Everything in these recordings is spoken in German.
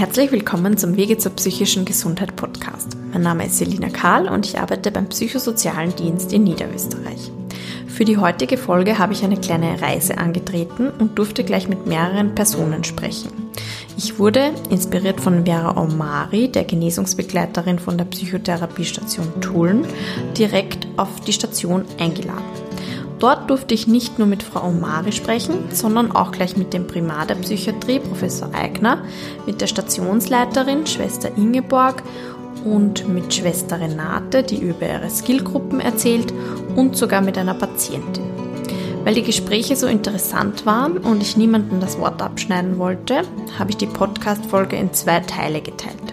Herzlich willkommen zum Wege zur psychischen Gesundheit Podcast. Mein Name ist Selina Kahl und ich arbeite beim Psychosozialen Dienst in Niederösterreich. Für die heutige Folge habe ich eine kleine Reise angetreten und durfte gleich mit mehreren Personen sprechen. Ich wurde, inspiriert von Vera Omari, der Genesungsbegleiterin von der Psychotherapiestation Tulln, direkt auf die Station eingeladen. Dort durfte ich nicht nur mit Frau Omari sprechen, sondern auch gleich mit dem Primar der Psychiatrie, Professor Eigner, mit der Stationsleiterin, Schwester Ingeborg und mit Schwester Renate, die über ihre Skillgruppen erzählt und sogar mit einer Patientin. Weil die Gespräche so interessant waren und ich niemandem das Wort abschneiden wollte, habe ich die Podcast-Folge in zwei Teile geteilt.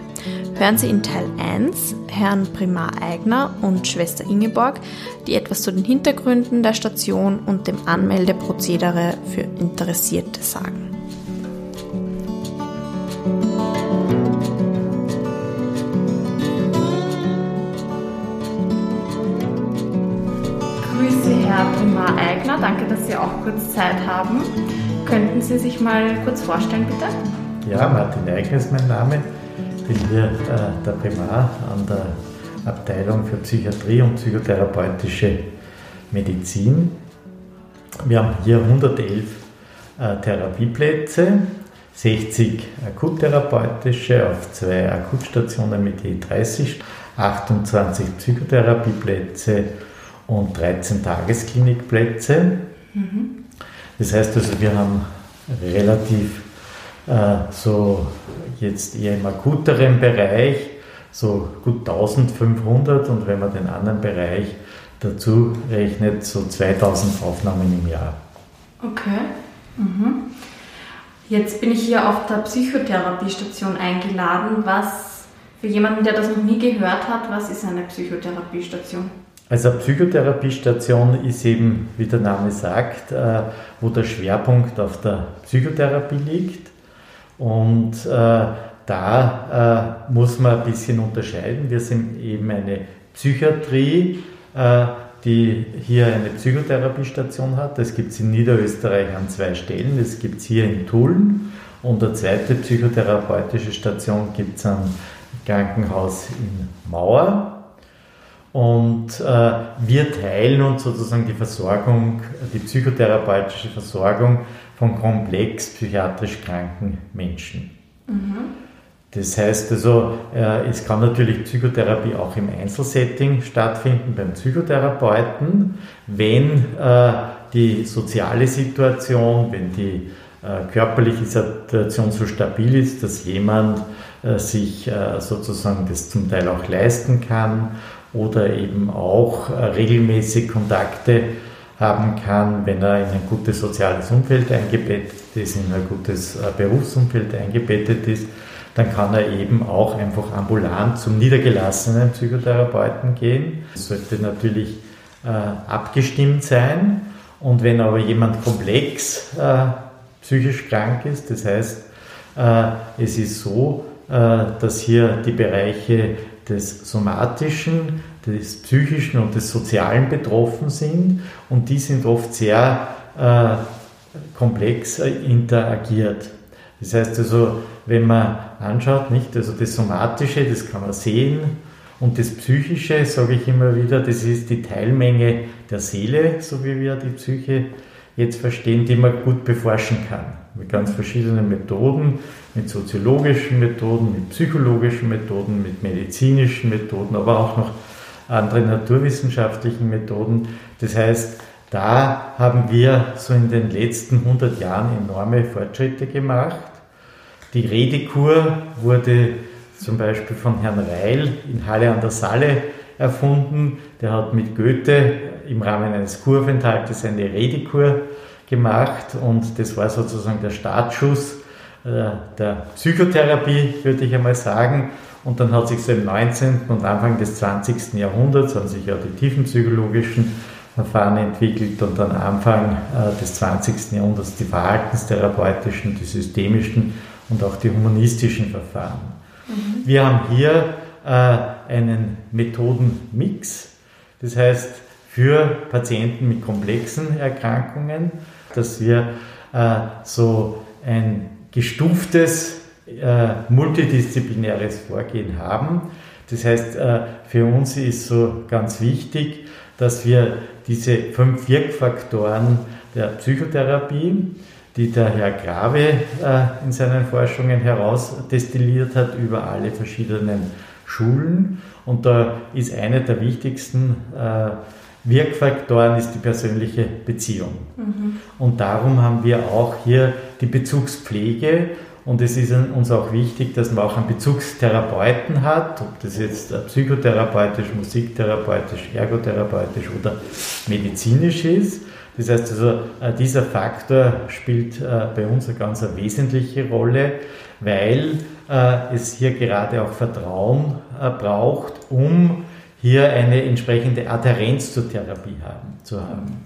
Hören Sie in Teil 1 Herrn Primar Eigner und Schwester Ingeborg, die etwas zu den Hintergründen der Station und dem Anmeldeprozedere für Interessierte sagen. Grüße, Herr Primar Eigner. Danke, dass Sie auch kurz Zeit haben. Könnten Sie sich mal kurz vorstellen, bitte? Ja, Martin Eigner ist mein Name bin hier äh, der Primar an der Abteilung für Psychiatrie und psychotherapeutische Medizin. Wir haben hier 111 äh, Therapieplätze, 60 akuttherapeutische auf zwei Akutstationen mit je 30, 28 Psychotherapieplätze und 13 Tagesklinikplätze. Mhm. Das heißt also, wir haben relativ so jetzt eher im akuteren Bereich, so gut 1500 und wenn man den anderen Bereich dazu rechnet, so 2000 Aufnahmen im Jahr. Okay. Mhm. Jetzt bin ich hier auf der Psychotherapiestation eingeladen. Was für jemanden, der das noch nie gehört hat, was ist eine Psychotherapiestation? Also eine Psychotherapiestation ist eben, wie der Name sagt, äh, wo der Schwerpunkt auf der Psychotherapie liegt. Und äh, da äh, muss man ein bisschen unterscheiden. Wir sind eben eine Psychiatrie, äh, die hier eine Psychotherapiestation hat. Das gibt es in Niederösterreich an zwei Stellen. Das gibt es hier in Tulln und eine zweite psychotherapeutische Station gibt es am Krankenhaus in Mauer. Und äh, wir teilen uns sozusagen die Versorgung, die psychotherapeutische Versorgung von komplex psychiatrisch kranken Menschen. Mhm. Das heißt also, äh, es kann natürlich Psychotherapie auch im Einzelsetting stattfinden beim Psychotherapeuten, wenn äh, die soziale Situation, wenn die äh, körperliche Situation so stabil ist, dass jemand sich sozusagen das zum Teil auch leisten kann oder eben auch regelmäßig Kontakte haben kann, wenn er in ein gutes soziales Umfeld eingebettet ist, in ein gutes äh, Berufsumfeld eingebettet ist, dann kann er eben auch einfach ambulant zum niedergelassenen Psychotherapeuten gehen. Das sollte natürlich äh, abgestimmt sein. Und wenn aber jemand komplex äh, psychisch krank ist, das heißt, äh, es ist so, äh, dass hier die Bereiche des somatischen, des psychischen und des sozialen betroffen sind und die sind oft sehr äh, komplex äh, interagiert. Das heißt also, wenn man anschaut, nicht, also das Somatische, das kann man sehen und das Psychische, sage ich immer wieder, das ist die Teilmenge der Seele, so wie wir die Psyche jetzt verstehen, die man gut beforschen kann. Mit ganz verschiedenen Methoden, mit soziologischen Methoden, mit psychologischen Methoden, mit medizinischen Methoden, aber auch noch andere naturwissenschaftlichen Methoden. Das heißt, da haben wir so in den letzten 100 Jahren enorme Fortschritte gemacht. Die Redekur wurde zum Beispiel von Herrn Reil in Halle an der Saale erfunden. Der hat mit Goethe im Rahmen eines Kuraufenthaltes eine Redekur gemacht und das war sozusagen der Startschuss äh, der Psychotherapie, würde ich einmal sagen. Und dann hat sich so im 19. und Anfang des 20. Jahrhunderts haben sich ja die tiefenpsychologischen Verfahren entwickelt und dann Anfang äh, des 20. Jahrhunderts die verhaltenstherapeutischen, die systemischen und auch die humanistischen Verfahren. Mhm. Wir haben hier äh, einen Methodenmix. Das heißt, für Patienten mit komplexen Erkrankungen, dass wir äh, so ein gestuftes, äh, multidisziplinäres Vorgehen haben. Das heißt, äh, für uns ist so ganz wichtig, dass wir diese fünf Wirkfaktoren der Psychotherapie, die der Herr Grave äh, in seinen Forschungen herausdestilliert hat über alle verschiedenen Schulen. Und da ist einer der wichtigsten äh, Wirkfaktoren ist die persönliche Beziehung. Mhm. Und darum haben wir auch hier die Bezugspflege. Und es ist uns auch wichtig, dass man auch einen Bezugstherapeuten hat, ob das jetzt psychotherapeutisch, musiktherapeutisch, ergotherapeutisch oder medizinisch ist. Das heißt also, äh, dieser Faktor spielt äh, bei uns eine ganz wesentliche Rolle, weil äh, es hier gerade auch Vertrauen braucht, um hier eine entsprechende Adhärenz zur Therapie haben, zu haben.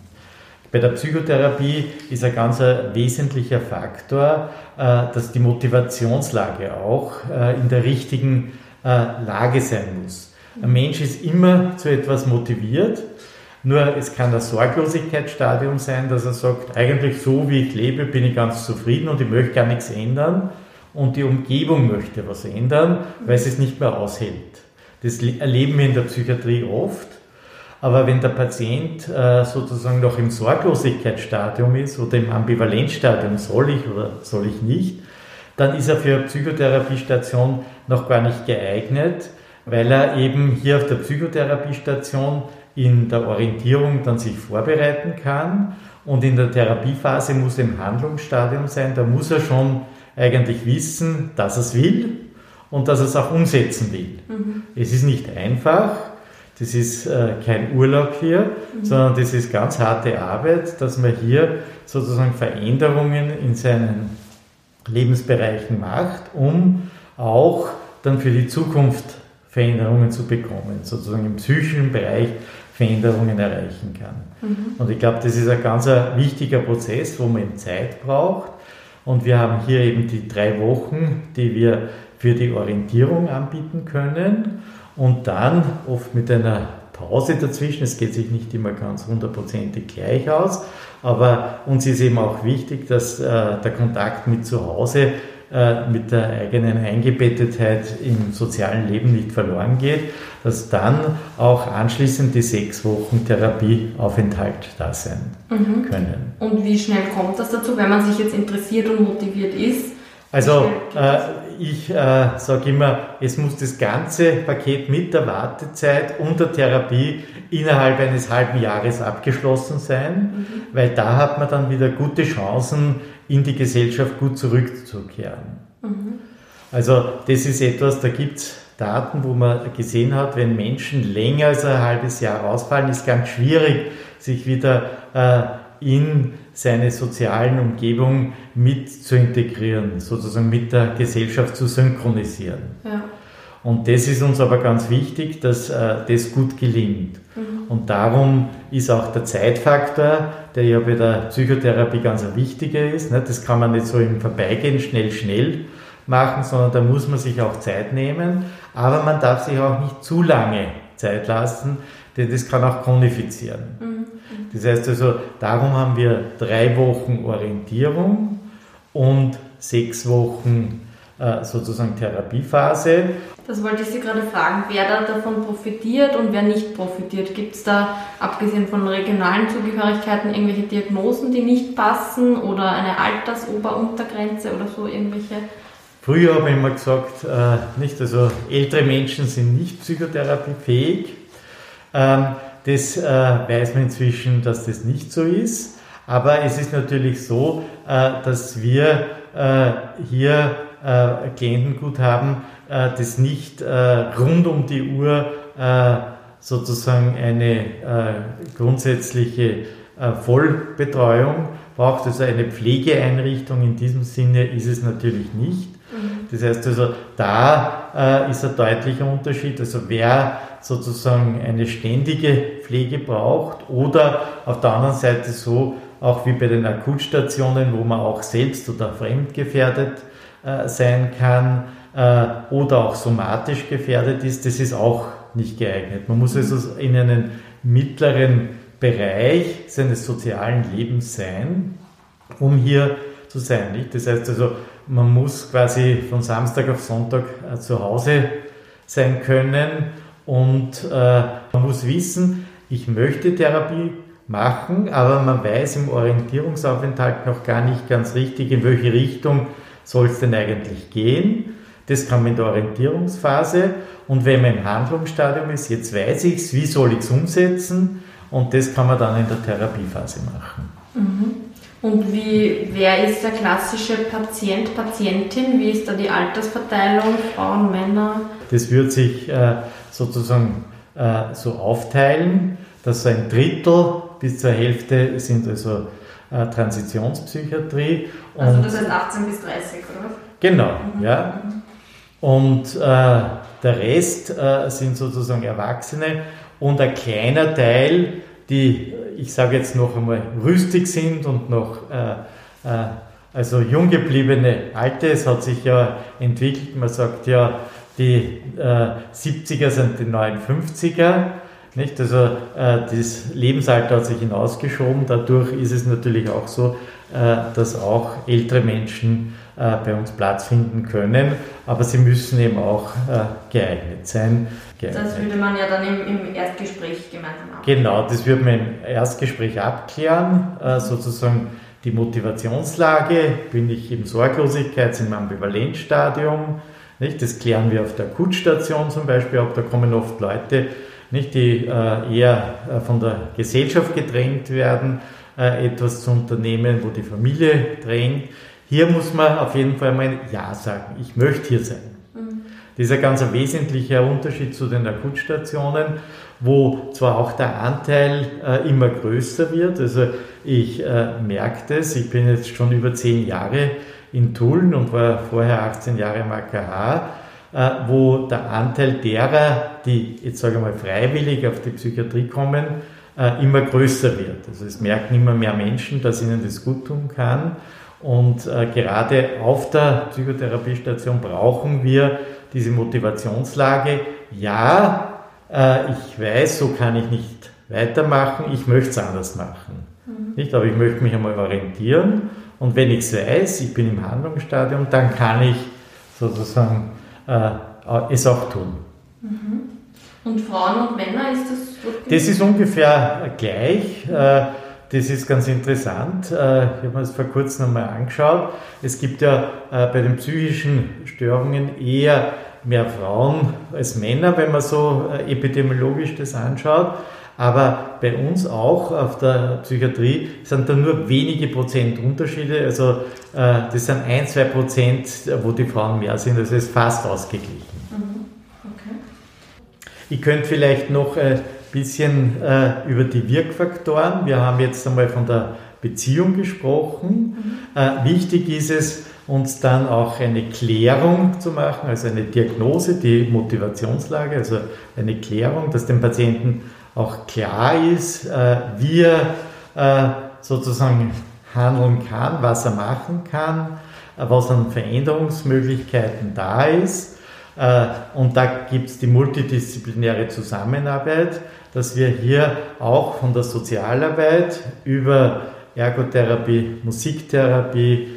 Bei der Psychotherapie ist ein ganz wesentlicher Faktor, dass die Motivationslage auch in der richtigen Lage sein muss. Ein Mensch ist immer zu etwas motiviert, nur es kann ein Sorglosigkeitsstadium sein, dass er sagt, eigentlich so wie ich lebe, bin ich ganz zufrieden und ich möchte gar nichts ändern und die Umgebung möchte was ändern, weil sie es nicht mehr aushält. Das erleben wir in der Psychiatrie oft. Aber wenn der Patient äh, sozusagen noch im Sorglosigkeitsstadium ist oder im Ambivalenzstadium, soll ich oder soll ich nicht, dann ist er für eine Psychotherapiestation noch gar nicht geeignet, weil er eben hier auf der Psychotherapiestation in der Orientierung dann sich vorbereiten kann und in der Therapiephase muss er im Handlungsstadium sein, da muss er schon eigentlich wissen, dass er es will und dass er es auch umsetzen will. Mhm. Es ist nicht einfach, das ist äh, kein Urlaub hier, mhm. sondern das ist ganz harte Arbeit, dass man hier sozusagen Veränderungen in seinen Lebensbereichen macht, um auch dann für die Zukunft Veränderungen zu bekommen, sozusagen im psychischen Bereich Veränderungen erreichen kann. Mhm. Und ich glaube, das ist ein ganz wichtiger Prozess, wo man Zeit braucht. Und wir haben hier eben die drei Wochen, die wir für die Orientierung anbieten können und dann oft mit einer Pause dazwischen. Es geht sich nicht immer ganz hundertprozentig gleich aus, aber uns ist eben auch wichtig, dass äh, der Kontakt mit zu Hause äh, mit der eigenen Eingebettetheit im sozialen Leben nicht verloren geht, dass dann auch anschließend die sechs Wochen Therapieaufenthalt da sein mhm. können. Und wie schnell kommt das dazu, wenn man sich jetzt interessiert und motiviert ist? Also äh, ich äh, sage immer, es muss das ganze Paket mit der Wartezeit und der Therapie innerhalb eines halben Jahres abgeschlossen sein, mhm. weil da hat man dann wieder gute Chancen, in die Gesellschaft gut zurückzukehren. Mhm. Also das ist etwas, da gibt es Daten, wo man gesehen hat, wenn Menschen länger als ein halbes Jahr ausfallen, ist ganz schwierig, sich wieder äh, in seine sozialen Umgebung mit zu integrieren, sozusagen mit der Gesellschaft zu synchronisieren. Ja. Und das ist uns aber ganz wichtig, dass äh, das gut gelingt. Mhm. Und darum ist auch der Zeitfaktor, der ja bei der Psychotherapie ganz ein wichtiger ist. Ne? Das kann man nicht so im Vorbeigehen schnell, schnell machen, sondern da muss man sich auch Zeit nehmen. Aber man darf sich auch nicht zu lange Zeit lassen, denn das kann auch chronifizieren. Mhm. Das heißt also, darum haben wir drei Wochen Orientierung und sechs Wochen äh, sozusagen Therapiephase. Das wollte ich Sie gerade fragen, wer da davon profitiert und wer nicht profitiert. Gibt es da, abgesehen von regionalen Zugehörigkeiten, irgendwelche Diagnosen, die nicht passen oder eine Altersoberuntergrenze oder so irgendwelche? Früher habe ich immer gesagt, äh, nicht, also ältere Menschen sind nicht psychotherapiefähig. Ähm, das äh, weiß man inzwischen, dass das nicht so ist. Aber es ist natürlich so, äh, dass wir äh, hier äh, Klientengut haben, äh, das nicht äh, rund um die Uhr sozusagen eine grundsätzliche Vollbetreuung braucht. Also eine Pflegeeinrichtung in diesem Sinne ist es natürlich nicht. Das heißt also, da ist ein deutlicher Unterschied. Also wer sozusagen eine ständige Pflege braucht oder auf der anderen Seite so, auch wie bei den Akutstationen, wo man auch selbst oder fremdgefährdet äh, sein kann äh, oder auch somatisch gefährdet ist, das ist auch nicht geeignet. Man muss also in einem mittleren Bereich seines sozialen Lebens sein, um hier zu sein. Nicht? Das heißt also, man muss quasi von Samstag auf Sonntag äh, zu Hause sein können und äh, man muss wissen, ich möchte Therapie machen, aber man weiß im Orientierungsaufenthalt noch gar nicht ganz richtig, in welche Richtung soll es denn eigentlich gehen. Das kann man in der Orientierungsphase und wenn man im Handlungsstadium ist, jetzt weiß ich es, wie soll ich es umsetzen und das kann man dann in der Therapiephase machen. Mhm. Und wie, wer ist der klassische Patient, Patientin? Wie ist da die Altersverteilung, Frauen, Männer? Das wird sich äh, sozusagen äh, so aufteilen, dass so ein Drittel bis zur Hälfte sind also äh, Transitionspsychiatrie. Also das heißt 18 bis 30, oder? Genau, mhm. ja. Und äh, der Rest äh, sind sozusagen Erwachsene und ein kleiner Teil, die, ich sage jetzt noch einmal, rüstig sind und noch äh, äh, also jung gebliebene Alte. Es hat sich ja entwickelt, man sagt ja, die 70er sind die neuen 50er. Nicht? Also äh, das Lebensalter hat sich hinausgeschoben. Dadurch ist es natürlich auch so, äh, dass auch ältere Menschen äh, bei uns Platz finden können, aber sie müssen eben auch äh, geeignet sein. Geeignet. Das würde man ja dann im, im Erstgespräch gemeinsam abklären. Genau, das würde man im Erstgespräch abklären, äh, sozusagen die Motivationslage, bin ich im Sorglosigkeits-, im Ambivalenzstadium, nicht? Das klären wir auf der Akutstation zum Beispiel ab, da kommen oft Leute, nicht, die äh, eher äh, von der Gesellschaft gedrängt werden, äh, etwas zu unternehmen, wo die Familie drängt. Hier muss man auf jeden Fall mal Ja sagen. Ich möchte hier sein. Das ist ein ganz wesentlicher Unterschied zu den Akutstationen, wo zwar auch der Anteil äh, immer größer wird. Also ich äh, merke das, ich bin jetzt schon über zehn Jahre in Tulln und war vorher 18 Jahre im AKH äh, wo der Anteil derer, die jetzt sage ich mal freiwillig auf die Psychiatrie kommen, äh, immer größer wird. Also es merken immer mehr Menschen, dass ihnen das gut tun kann. Und äh, gerade auf der Psychotherapiestation brauchen wir diese Motivationslage. Ja, ich weiß, so kann ich nicht weitermachen, ich möchte es anders machen. Mhm. Nicht, aber ich möchte mich einmal orientieren. Und wenn ich es weiß, ich bin im Handlungsstadium, dann kann ich sozusagen äh, es auch tun. Mhm. Und Frauen und Männer ist das? Das ist ungefähr gleich. Äh, das ist ganz interessant. Äh, ich habe mir das vor kurzem einmal angeschaut. Es gibt ja bei den psychischen Störungen eher mehr Frauen als Männer, wenn man so epidemiologisch das anschaut. Aber bei uns auch auf der Psychiatrie sind da nur wenige Prozent Unterschiede. Also äh, das sind ein, zwei Prozent, wo die Frauen mehr sind. Also es ist fast ausgeglichen. Mhm. Okay. Ich könnte vielleicht noch bisschen äh, über die Wirkfaktoren. Wir haben jetzt einmal von der Beziehung gesprochen. Mhm. Äh, wichtig ist es, uns dann auch eine Klärung zu machen, also eine Diagnose, die Motivationslage, also eine Klärung, dass dem Patienten auch klar ist, äh, wie er äh, sozusagen handeln kann, was er machen kann, äh, was an Veränderungsmöglichkeiten da ist. Und da gibt es die multidisziplinäre Zusammenarbeit, dass wir hier auch von der Sozialarbeit über Ergotherapie, Musiktherapie,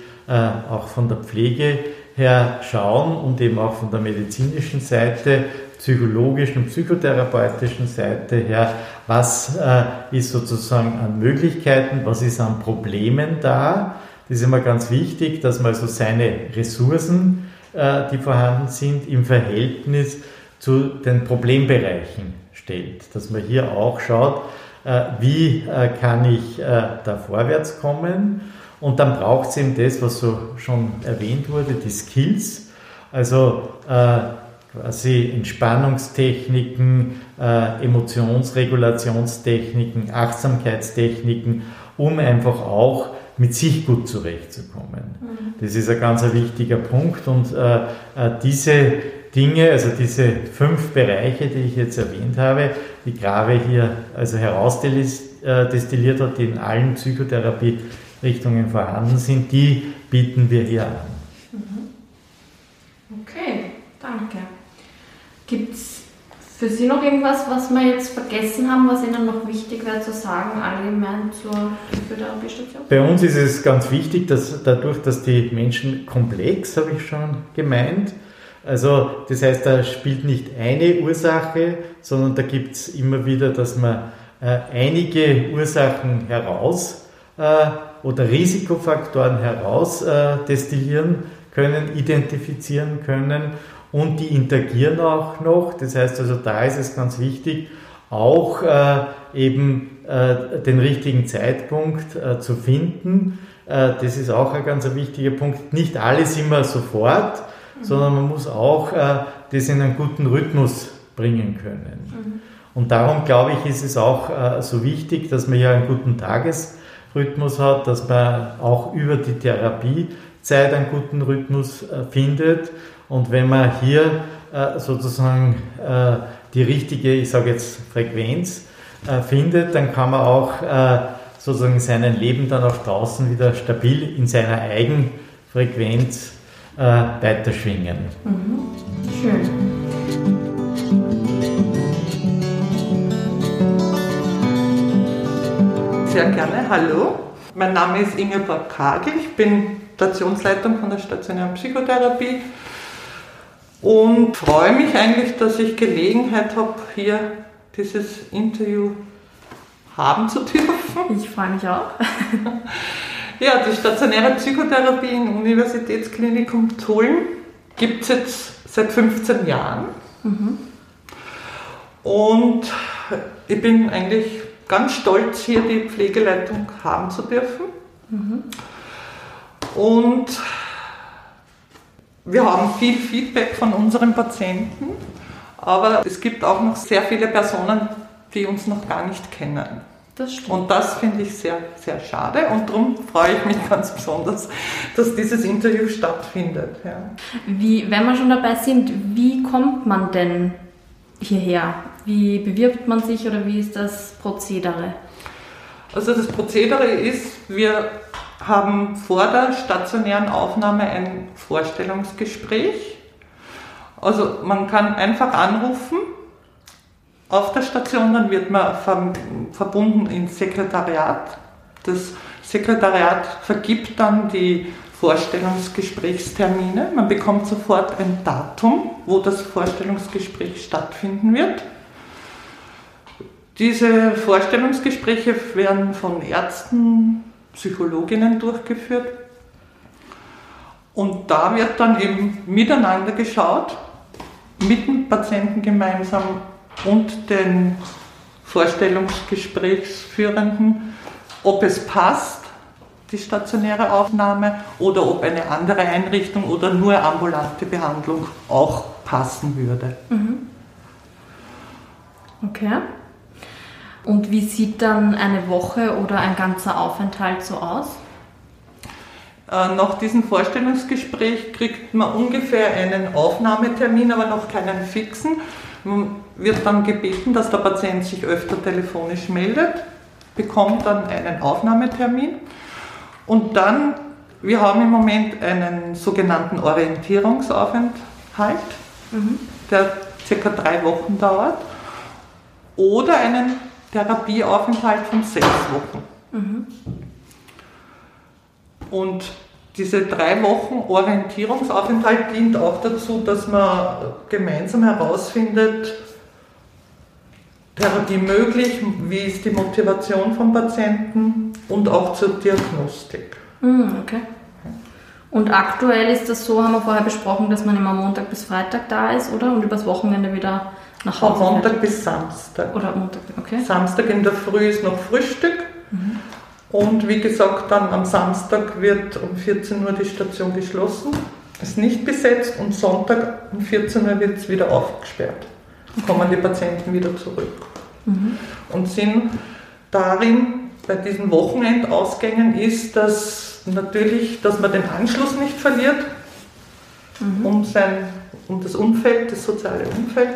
auch von der Pflege her schauen und eben auch von der medizinischen Seite psychologischen und psychotherapeutischen Seite her, was äh, ist sozusagen an Möglichkeiten, was ist an Problemen da. Das ist immer ganz wichtig, dass man also seine Ressourcen, äh, die vorhanden sind, im Verhältnis zu den Problembereichen stellt. Dass man hier auch schaut, äh, wie äh, kann ich äh, da vorwärts kommen. Und dann braucht es eben das, was so schon erwähnt wurde, die Skills. Also äh, quasi Entspannungstechniken, äh, Emotionsregulationstechniken, Achtsamkeitstechniken, um einfach auch mit sich gut zurechtzukommen. Mhm. Das ist ein ganz wichtiger Punkt und äh, äh, diese Dinge, also diese fünf Bereiche, die ich jetzt erwähnt habe, die Grave hier also herausdestilliert hat, die in allen Psychotherapierichtungen vorhanden sind, die bieten wir hier an. Mhm. Okay, danke. Gibt es Für Sie noch irgendwas, was wir jetzt vergessen haben, was Ihnen noch wichtig wäre zu sagen, allgemein zur Psychotherapiestation? Bei uns ist es ganz wichtig, dass dadurch, dass die Menschen komplex, habe ich schon gemeint, also das heißt, da spielt nicht eine Ursache, sondern da gibt es immer wieder, dass man äh, einige Ursachen heraus äh, oder Risikofaktoren heraus äh, destillieren können, identifizieren können und die interagieren auch noch. Das heißt also, da ist es ganz wichtig, auch äh, eben äh, den richtigen Zeitpunkt äh, zu finden. Äh, das ist auch ein ganz wichtiger Punkt. Nicht alles immer sofort, mhm. sondern man muss auch äh, das in einen guten Rhythmus bringen können. Mhm. Und darum glaube ich, ist es auch äh, so wichtig, dass man ja einen guten Tagesrhythmus hat, dass man auch über die Therapiezeit einen guten Rhythmus findet und wenn man hier äh, sozusagen äh, die richtige, ich sage jetzt Frequenz äh, findet, dann kann man auch sozusagen sein Leben dann auch draußen wieder stabil in seiner Eigenfrequenz weiterschwingen. Mhm. Schön. Sehr gerne, hallo. Mein Name ist Ingeborg Kagel, ich bin Stationsleitung von der stationären Psychotherapie und freue mich eigentlich, dass ich Gelegenheit habe, hier dieses Interview haben zu dürfen. Ich freue mich auch. ja, die stationäre Psychotherapie im Universitätsklinikum Tulln gibt es jetzt seit 15 Jahren. Mhm. Und ich bin eigentlich ganz stolz, hier die Pflegeleitung haben zu dürfen. Mhm. Und wir haben viel Feedback von unseren Patienten, aber es gibt auch noch sehr viele Personen, die uns noch gar nicht kennen. Das stimmt. Und das finde ich sehr, sehr schade und darum freue ich mich ganz besonders, dass dieses Interview stattfindet. Ja. Wie, wenn wir schon dabei sind, wie kommt man denn hierher? Wie bewirbt man sich oder wie ist das Prozedere? Also das Prozedere ist, wir haben vor der stationären Aufnahme ein Vorstellungsgespräch. Also man kann einfach anrufen auf der Station, dann wird man verbunden ins Sekretariat. Das Sekretariat vergibt dann die Vorstellungsgesprächstermine. Man bekommt sofort ein Datum, wo das Vorstellungsgespräch stattfinden wird. Diese Vorstellungsgespräche werden von Ärzten, Psychologinnen durchgeführt. Und da wird dann eben miteinander geschaut, mit dem Patienten gemeinsam und den Vorstellungsgesprächsführenden, ob es passt, die stationäre Aufnahme, oder ob eine andere Einrichtung oder nur ambulante Behandlung auch passen würde. Mhm. Okay. Und wie sieht dann eine Woche oder ein ganzer Aufenthalt so aus? Äh, nach diesem Vorstellungsgespräch kriegt man ungefähr einen Aufnahmetermin, aber noch keinen fixen. Man wird dann gebeten, dass der Patient sich öfter telefonisch meldet, bekommt dann einen Aufnahmetermin und dann, wir haben im Moment einen sogenannten Orientierungsaufenthalt, mhm. der circa drei Wochen dauert, oder einen Therapieaufenthalt von sechs Wochen. Mhm. Und diese drei Wochen Orientierungsaufenthalt dient auch dazu, dass man gemeinsam herausfindet, Therapie möglich, wie ist die Motivation vom Patienten und auch zur Diagnostik. Mhm, okay. Und aktuell ist das so, haben wir vorher besprochen, dass man immer Montag bis Freitag da ist, oder? Und übers Wochenende wieder nach Von Montag bis Samstag. Oder Montag, okay. Samstag in der Früh ist noch Frühstück. Mhm. Und wie gesagt, dann am Samstag wird um 14 Uhr die Station geschlossen, ist nicht besetzt und Sonntag um 14 Uhr wird es wieder aufgesperrt. Dann kommen die Patienten wieder zurück. Mhm. Und Sinn darin, bei diesen Wochenendausgängen ist, dass natürlich, dass man den Anschluss nicht verliert mhm. um, sein, um das Umfeld, das soziale Umfeld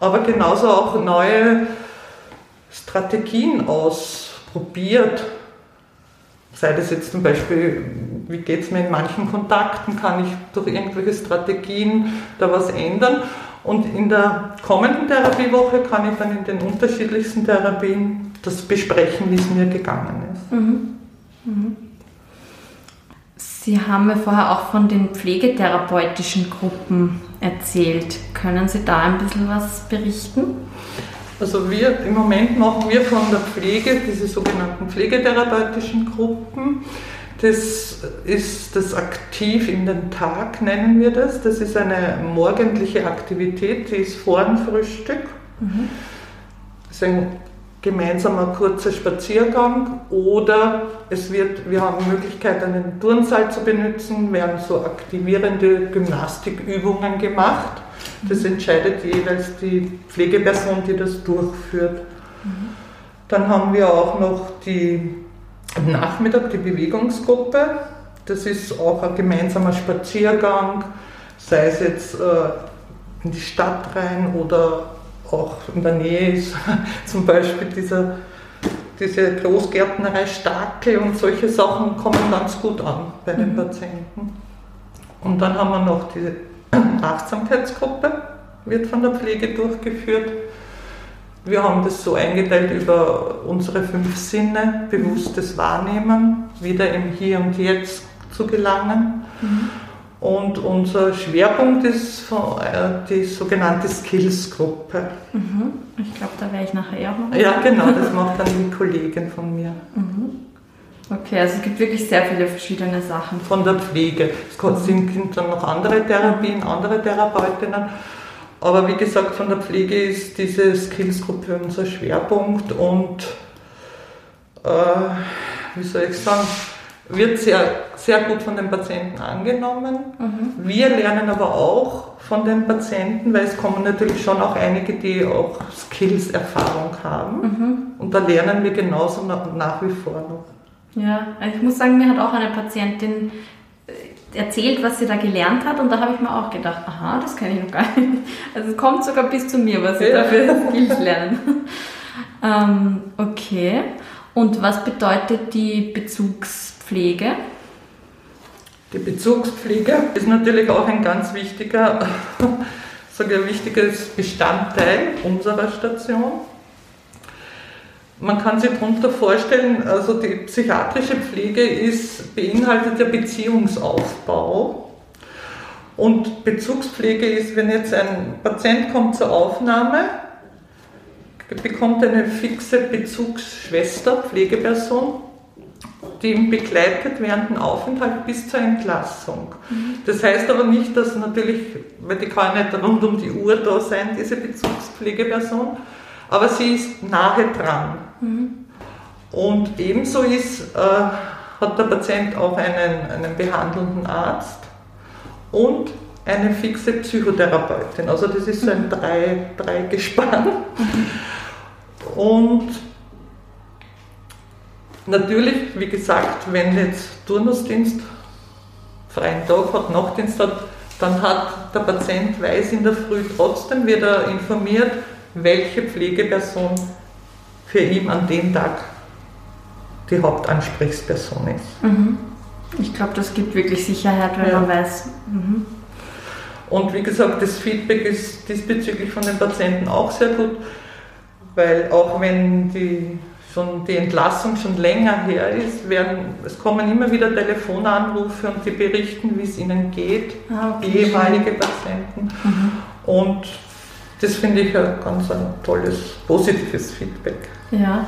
aber genauso auch neue Strategien ausprobiert. Sei das jetzt zum Beispiel, wie geht es mir in manchen Kontakten, kann ich durch irgendwelche Strategien da was ändern? Und in der kommenden Therapiewoche kann ich dann in den unterschiedlichsten Therapien das besprechen, wie es mir gegangen ist. Mhm. Mhm. Sie haben mir vorher auch von den pflegetherapeutischen Gruppen erzählt. Können Sie da ein bisschen was berichten? Also wir im Moment machen wir von der Pflege diese sogenannten pflegetherapeutischen Gruppen. Das ist das aktiv in den Tag, nennen wir das. Das ist eine morgendliche Aktivität, die ist vor dem Frühstück. Mhm. Das ist ein gemeinsamer kurzer Spaziergang oder es wird, wir haben die Möglichkeit, einen Turnsaal zu benutzen, werden so aktivierende Gymnastikübungen gemacht. Das entscheidet jeweils die Pflegeperson, die das durchführt. Mhm. Dann haben wir auch noch die am Nachmittag die Bewegungsgruppe. Das ist auch ein gemeinsamer Spaziergang, sei es jetzt äh, in die Stadt rein oder auch in der Nähe ist zum Beispiel dieser, diese Großgärtnerei Stakel und solche Sachen kommen ganz gut an bei den mhm. Patienten. Und dann haben wir noch die Achtsamkeitsgruppe, wird von der Pflege durchgeführt. Wir haben das so eingeteilt über unsere fünf Sinne, bewusstes Wahrnehmen, wieder im Hier und Jetzt zu gelangen. Mhm. Und unser Schwerpunkt ist äh, die sogenannte Skills-Gruppe. Mhm. Ich glaube, da werde ich nachher auch noch. Ja, genau, das macht dann die Kollegin von mir. Mhm. Okay, also es gibt wirklich sehr viele verschiedene Sachen. Von der Pflege. Es sind dann noch andere Therapien, andere Therapeutinnen. Aber wie gesagt, von der Pflege ist diese Skills-Gruppe unser Schwerpunkt und äh, wie soll ich sagen, wird sehr, sehr gut von den Patienten angenommen. Mhm. Wir lernen aber auch von den Patienten, weil es kommen natürlich schon auch einige, die auch Skills-Erfahrung haben. Mhm. Und da lernen wir genauso nach, wie vor noch. Ja, ich muss sagen, mir hat auch eine Patientin erzählt, was sie da gelernt hat und da habe ich mir auch gedacht, aha, das kenne ich noch gar nicht. Also es kommt sogar bis zu mir, was sie ja. da für Skills lernen. ähm, okay. Und was bedeutet die Bezugspflege? Die Bezugspflege ist natürlich auch ein ganz wichtiger, ein wichtiges Bestandteil unserer Station. Man kann sich darunter vorstellen, also die psychiatrische Pflege ist, beinhaltet der Beziehungsaufbau. Und Bezugspflege ist, wenn jetzt ein Patient kommt zur Aufnahme, bekommt eine fixe Bezugsschwester, Pflegeperson, die ihn begleitet während dem Aufenthalt bis zur Entlassung. Mhm. Das heißt aber nicht, dass natürlich, weil die kann nicht rund um die Uhr da sein, diese Bezugspflegeperson, aber sie ist nahe dran. Mhm. Und ebenso ist, äh, hat der Patient auch einen, einen behandelnden Arzt und eine fixe Psychotherapeutin. Also das ist so ein mhm. drei, drei. Und natürlich, wie gesagt, wenn jetzt Turnusdienst freien Tag hat, Nachtdienst hat, dann hat der Patient weiß in der Früh trotzdem, wird er informiert, welche Pflegeperson für ihn an dem Tag die Hauptansprechperson ist. Mhm. Ich glaube, das gibt wirklich Sicherheit, wenn ja. man weiß. Mhm. Und wie gesagt, das Feedback ist diesbezüglich von den Patienten auch sehr gut, weil auch wenn die, schon die Entlassung schon länger her ist, werden, es kommen immer wieder Telefonanrufe und die berichten, wie es ihnen geht, ah, okay. ehemalige Patienten. Mhm. Und das finde ich ein ganz ein tolles, positives Feedback. Ja,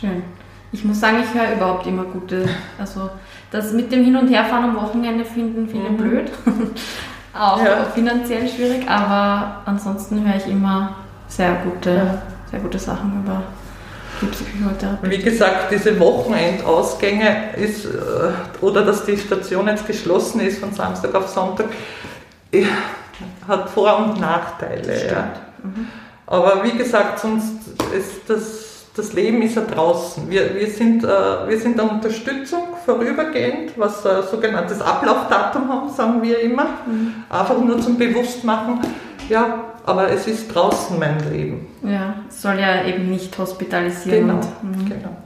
schön. Ich muss sagen, ich höre überhaupt immer gute, also das mit dem Hin- und Herfahren am Wochenende finden viele mhm. blöd. Auch ja. finanziell schwierig, aber ansonsten höre ich immer sehr gute, ja. sehr gute Sachen über die Psychotherapie. Wie gesagt, diese Wochenendausgänge ist, äh, oder dass die Station jetzt geschlossen ist von Samstag auf Sonntag, hat Vor- und Nachteile. Ja. Mhm. Aber wie gesagt, sonst ist das, das Leben ist ja draußen. Wir, wir, sind, äh, wir sind eine Unterstützung vorübergehend, was ein sogenanntes Ablaufdatum haben, sagen wir immer. Mhm. Einfach nur zum Bewusstmachen, ja, aber es ist draußen mein Leben. Ja, es soll ja eben nicht hospitalisieren. Genau, und, mhm. genau.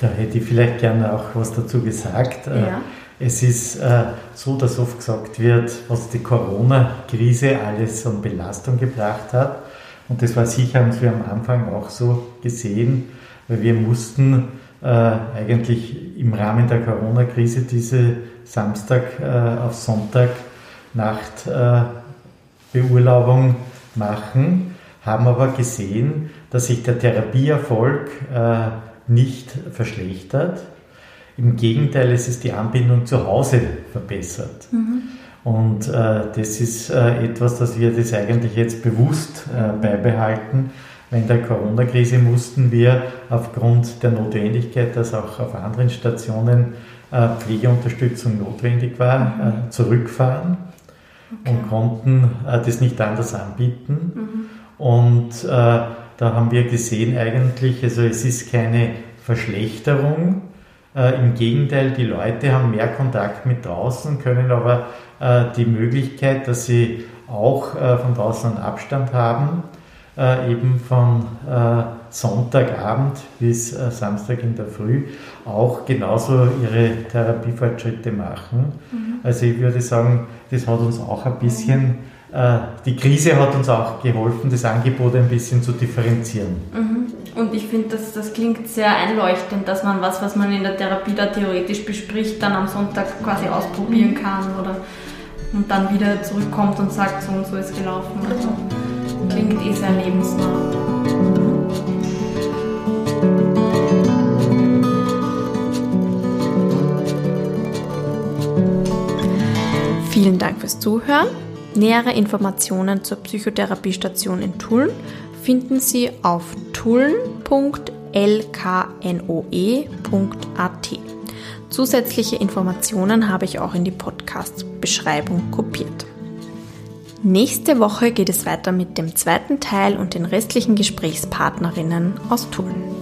Da hätte ich vielleicht gerne auch was dazu gesagt. Äh, ja. Es ist äh, so, dass oft gesagt wird, was die Corona-Krise alles an Belastung gebracht hat. Und das war sicher, haben wir am Anfang auch so gesehen, weil wir mussten äh, eigentlich im Rahmen der Corona-Krise diese Samstag äh, auf Sonntag Nacht äh, Beurlaubung machen, haben aber gesehen, dass sich der Therapieerfolg äh, nicht verschlechtert. Im Gegenteil, es ist die Anbindung zu Hause verbessert. Mhm. Und äh, das ist äh, etwas, dass wir das eigentlich jetzt bewusst äh, beibehalten. In der Corona-Krise mussten wir aufgrund der Notwendigkeit, dass auch auf anderen Stationen äh, Pflegeunterstützung notwendig war, mhm. Äh, zurückfahren okay. und konnten äh, das nicht anders anbieten. Mhm. Und da haben wir gesehen eigentlich, also es ist keine Verschlechterung, äh, Im Gegenteil, die Leute haben mehr Kontakt mit draußen, können aber äh, die Möglichkeit, dass sie auch äh, von draußen einen Abstand haben, äh, eben von äh, Sonntagabend bis äh, Samstag in der Früh, auch genauso ihre Therapiefortschritte machen. Mhm. Also ich würde sagen, das hat uns auch ein bisschen äh, die Krise hat uns auch geholfen, das Angebot ein bisschen zu differenzieren. Mhm. Und ich finde, das, das klingt sehr einleuchtend, dass man was, was man in der Therapie da theoretisch bespricht, dann am Sonntag quasi ausprobieren mhm. kann oder und dann wieder zurückkommt und sagt, so und so ist gelaufen. Also klingt eh sehr lebensnah. Vielen Dank fürs Zuhören. Nähere Informationen zur Psychotherapiestation in Tulln finden Sie auf tulln.lknoe.at. Zusätzliche Informationen habe ich auch in die Podcast-Beschreibung kopiert. Nächste Woche geht es weiter mit dem zweiten Teil und den restlichen Gesprächspartnerinnen aus Tulln.